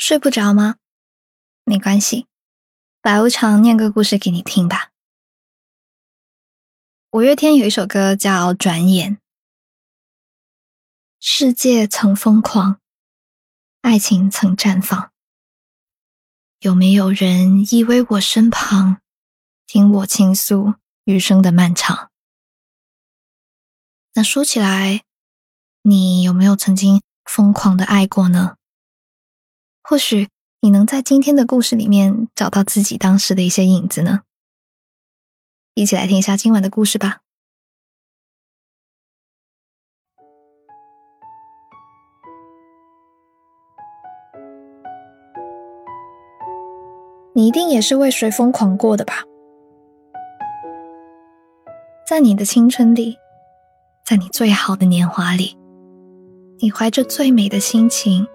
睡不着吗？没关系，白无常念个故事给你听吧。五月天有一首歌叫《转眼》，世界曾疯狂，爱情曾绽放，有没有人依偎我身旁，听我倾诉余生的漫长？那说起来，你有没有曾经疯狂的爱过呢？或许你能在今天的故事里面找到自己当时的一些影子呢。一起来听一下今晚的故事吧。你一定也是为谁疯狂过的吧？在你的青春里，在你最好的年华里，你怀着最美的心情。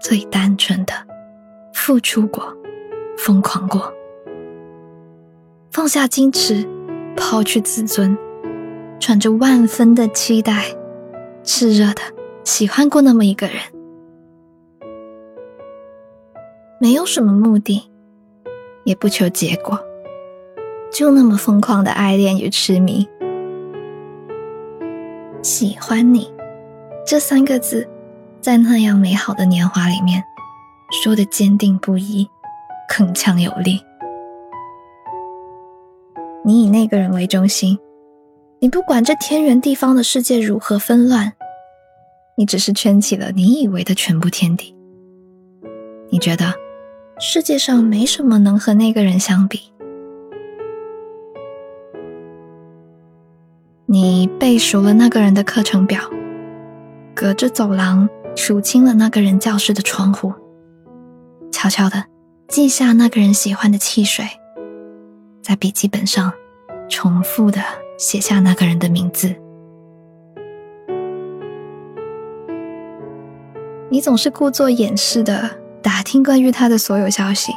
最单纯的付出过，疯狂过，放下矜持，抛去自尊，揣着万分的期待，炽热的喜欢过那么一个人，没有什么目的，也不求结果，就那么疯狂的爱恋与痴迷。喜欢你这三个字。在那样美好的年华里面，说的坚定不移，铿锵有力。你以那个人为中心，你不管这天圆地方的世界如何纷乱，你只是圈起了你以为的全部天地。你觉得世界上没什么能和那个人相比。你背熟了那个人的课程表，隔着走廊。数清了那个人教室的窗户，悄悄的记下那个人喜欢的汽水，在笔记本上重复的写下那个人的名字。你总是故作掩饰的打听关于他的所有消息，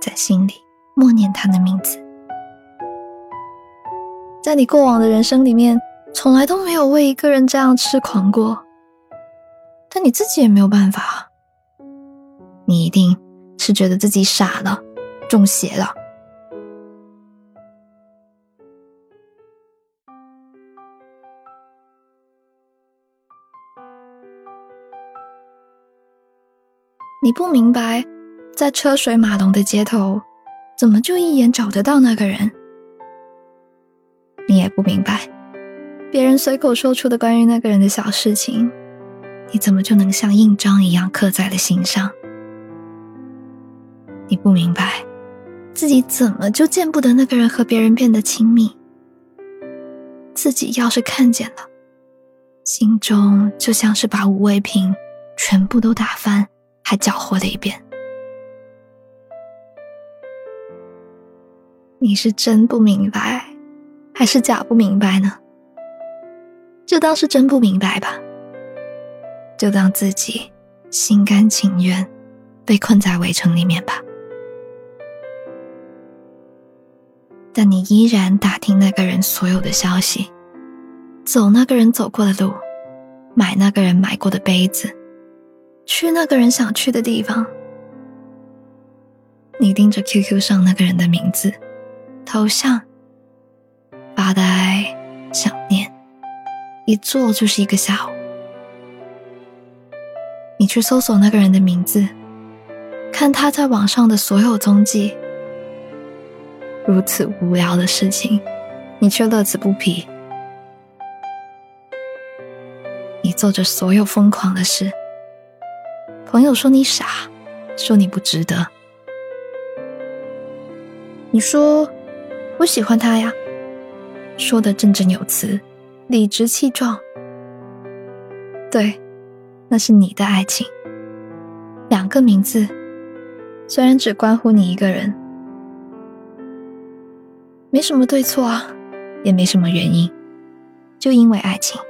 在心里默念他的名字。在你过往的人生里面，从来都没有为一个人这样痴狂过。你自己也没有办法，你一定是觉得自己傻了，中邪了。你不明白，在车水马龙的街头，怎么就一眼找得到那个人？你也不明白，别人随口说出的关于那个人的小事情。你怎么就能像印章一样刻在了心上？你不明白，自己怎么就见不得那个人和别人变得亲密？自己要是看见了，心中就像是把五味瓶全部都打翻，还搅和了一遍。你是真不明白，还是假不明白呢？就当是真不明白吧。就当自己心甘情愿被困在围城里面吧。但你依然打听那个人所有的消息，走那个人走过的路，买那个人买过的杯子，去那个人想去的地方。你盯着 QQ 上那个人的名字、头像，发呆、想念，一坐就是一个下午。你去搜索那个人的名字，看他在网上的所有踪迹。如此无聊的事情，你却乐此不疲。你做着所有疯狂的事。朋友说你傻，说你不值得。你说我喜欢他呀，说的振振有词，理直气壮。对。那是你的爱情，两个名字，虽然只关乎你一个人，没什么对错啊，也没什么原因，就因为爱情。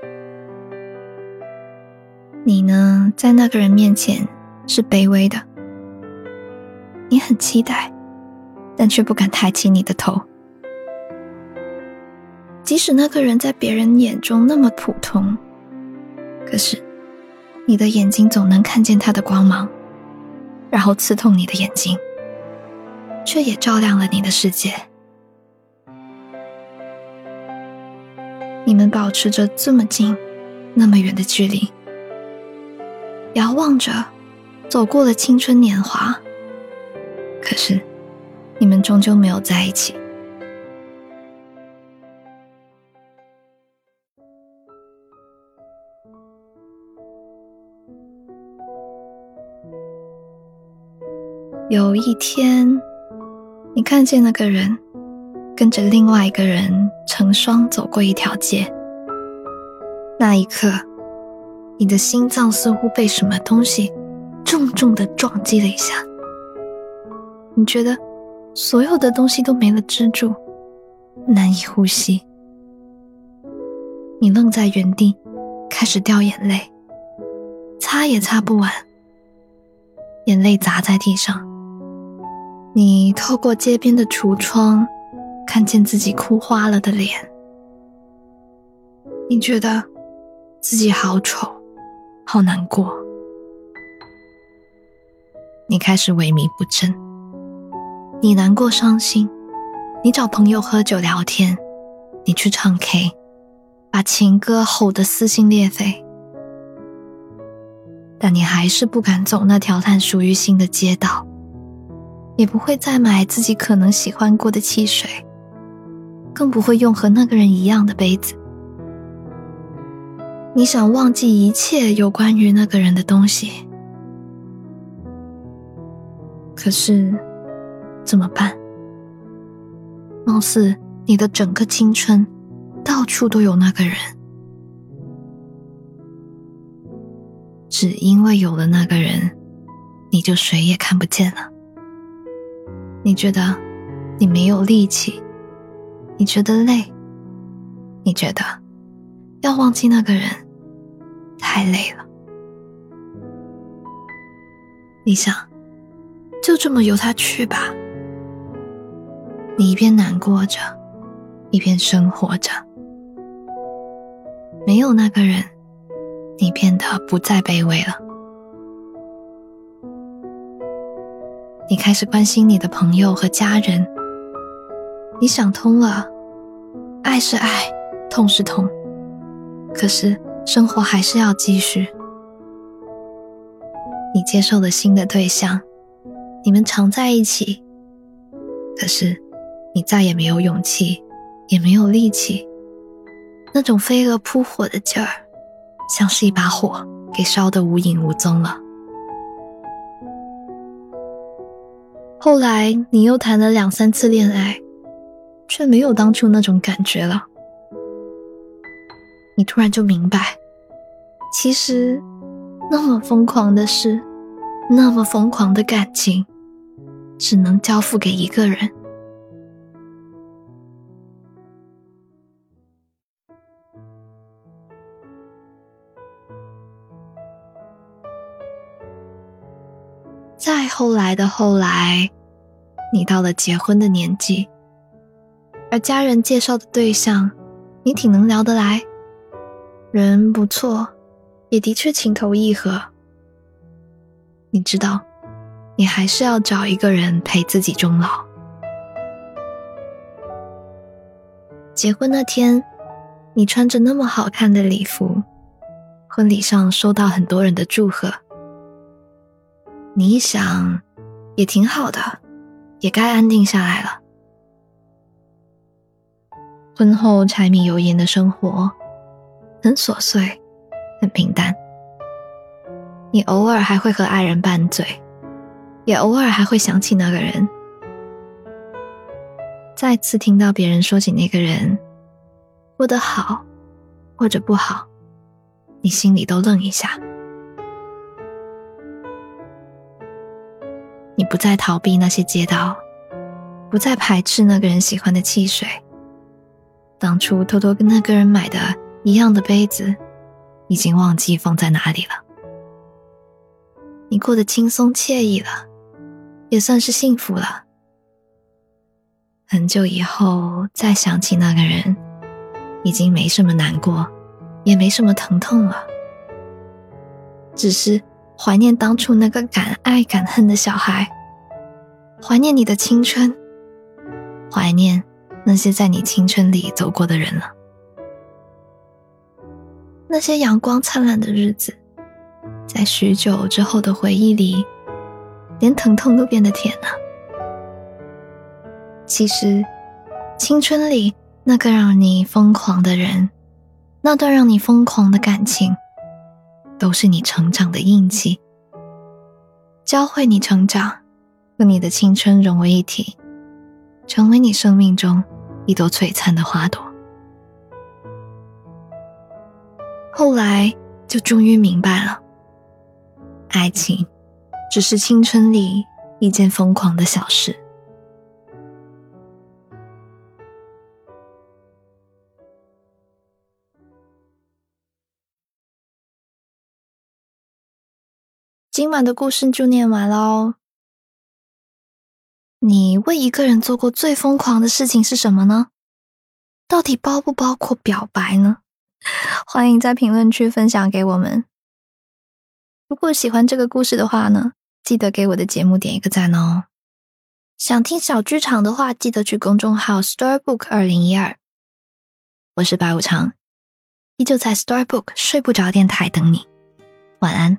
你呢，在那个人面前是卑微的，你很期待，但却不敢抬起你的头，即使那个人在别人眼中那么普通，可是。你的眼睛总能看见他的光芒，然后刺痛你的眼睛，却也照亮了你的世界。你们保持着这么近、那么远的距离，遥望着，走过了青春年华。可是，你们终究没有在一起。有一天，你看见那个人跟着另外一个人。成双走过一条街，那一刻，你的心脏似乎被什么东西重重的撞击了一下。你觉得所有的东西都没了支柱，难以呼吸。你愣在原地，开始掉眼泪，擦也擦不完，眼泪砸在地上。你透过街边的橱窗。看见自己哭花了的脸，你觉得自己好丑，好难过。你开始萎靡不振，你难过伤心，你找朋友喝酒聊天，你去唱 K，把情歌吼得撕心裂肺，但你还是不敢走那条探属于心的街道，也不会再买自己可能喜欢过的汽水。更不会用和那个人一样的杯子。你想忘记一切有关于那个人的东西，可是怎么办？貌似你的整个青春，到处都有那个人，只因为有了那个人，你就谁也看不见了。你觉得你没有力气。你觉得累？你觉得要忘记那个人太累了？你想就这么由他去吧？你一边难过着，一边生活着。没有那个人，你变得不再卑微了。你开始关心你的朋友和家人。你想通了，爱是爱，痛是痛，可是生活还是要继续。你接受了新的对象，你们常在一起，可是你再也没有勇气，也没有力气，那种飞蛾扑火的劲儿，像是一把火给烧得无影无踪了。后来你又谈了两三次恋爱。却没有当初那种感觉了。你突然就明白，其实那么疯狂的事，那么疯狂的感情，只能交付给一个人。后来的后来，你到了结婚的年纪。而家人介绍的对象，你挺能聊得来，人不错，也的确情投意合。你知道，你还是要找一个人陪自己终老。结婚那天，你穿着那么好看的礼服，婚礼上收到很多人的祝贺。你一想，也挺好的，也该安定下来了。婚后柴米油盐的生活，很琐碎，很平淡。你偶尔还会和爱人拌嘴，也偶尔还会想起那个人。再次听到别人说起那个人，过得好或者不好，你心里都愣一下。你不再逃避那些街道，不再排斥那个人喜欢的汽水。当初偷偷跟那个人买的一样的杯子，已经忘记放在哪里了。你过得轻松惬意了，也算是幸福了。很久以后再想起那个人，已经没什么难过，也没什么疼痛了。只是怀念当初那个敢爱敢恨的小孩，怀念你的青春，怀念那些在你青春里走过的人了。那些阳光灿烂的日子，在许久之后的回忆里，连疼痛都变得甜了。其实，青春里那个让你疯狂的人，那段让你疯狂的感情，都是你成长的印记，教会你成长，和你的青春融为一体，成为你生命中一朵璀璨的花朵。后来就终于明白了，爱情只是青春里一件疯狂的小事。今晚的故事就念完喽。你为一个人做过最疯狂的事情是什么呢？到底包不包括表白呢？欢迎在评论区分享给我们。如果喜欢这个故事的话呢，记得给我的节目点一个赞哦。想听小剧场的话，记得去公众号 Storybook 二零一二。我是白无常，依旧在 Storybook 睡不着电台等你。晚安。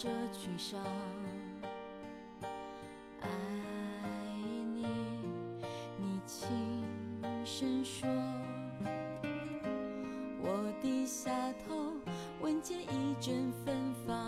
这裙上，爱你，你轻声说。我低下头，闻见一阵芬芳。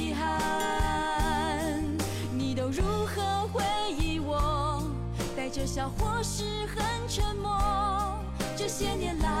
着笑或是很沉默，这些年来